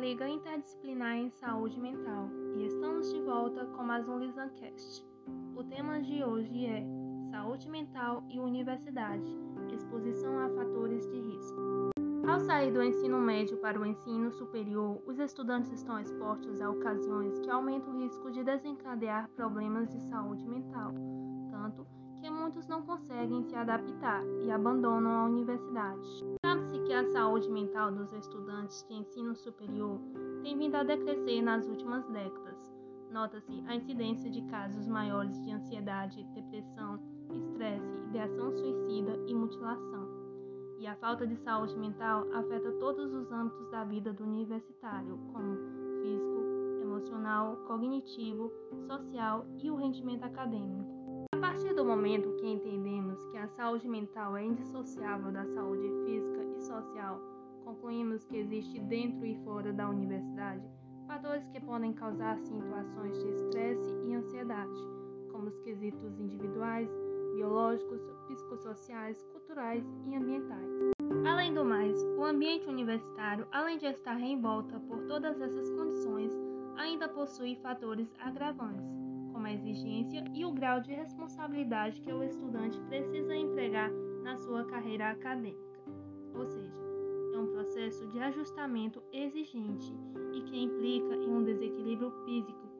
Liga Interdisciplinar em Saúde Mental e estamos de volta com mais um Lisancast. O tema de hoje é Saúde Mental e Universidade Exposição a fatores de risco. Ao sair do ensino médio para o ensino superior, os estudantes estão expostos a ocasiões que aumentam o risco de desencadear problemas de saúde mental, tanto que muitos não conseguem se adaptar e abandonam a universidade. Que a saúde mental dos estudantes de ensino superior tem vindo a decrescer nas últimas décadas. Nota-se a incidência de casos maiores de ansiedade, depressão, estresse, ideação suicida e mutilação. E a falta de saúde mental afeta todos os âmbitos da vida do universitário, como físico, emocional, cognitivo, social e o rendimento acadêmico. A partir do momento que entendemos que a saúde mental é indissociável da saúde social, concluímos que existe dentro e fora da universidade fatores que podem causar situações de estresse e ansiedade, como os quesitos individuais, biológicos, psicossociais, culturais e ambientais. Além do mais, o ambiente universitário, além de estar em volta por todas essas condições, ainda possui fatores agravantes como a exigência e o grau de responsabilidade que o estudante precisa entregar na sua carreira acadêmica. Ou seja, é um processo de ajustamento exigente e que implica em um desequilíbrio físico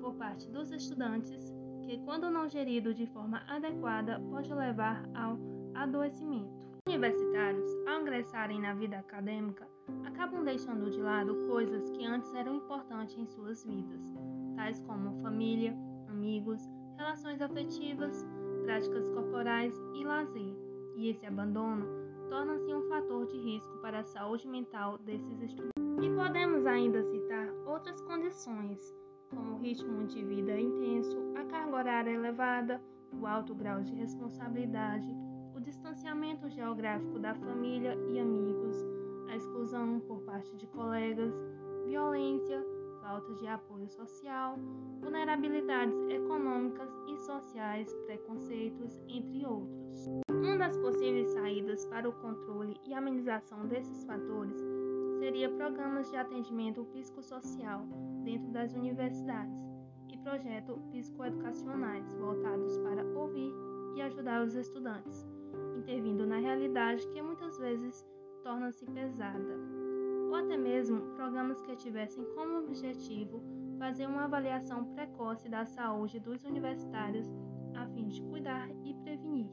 por parte dos estudantes, que, quando não gerido de forma adequada, pode levar ao adoecimento. Universitários, ao ingressarem na vida acadêmica, acabam deixando de lado coisas que antes eram importantes em suas vidas, tais como família, amigos, relações afetivas, práticas corporais e lazer. E esse abandono torna-se um fator de risco para a saúde mental desses estudantes. E podemos ainda citar outras condições, como o ritmo de vida intenso, a carga horária elevada, o alto grau de responsabilidade, o distanciamento geográfico da família e amigos, a exclusão por parte de colegas, violência, falta de apoio social, vulnerabilidades econômicas sociais, preconceitos, entre outros. Uma das possíveis saídas para o controle e amenização desses fatores seria programas de atendimento psicossocial dentro das universidades e projetos psicoeducacionais voltados para ouvir e ajudar os estudantes, intervindo na realidade que muitas vezes torna-se pesada ou até mesmo programas que tivessem como objetivo fazer uma avaliação precoce da saúde dos universitários a fim de cuidar e prevenir.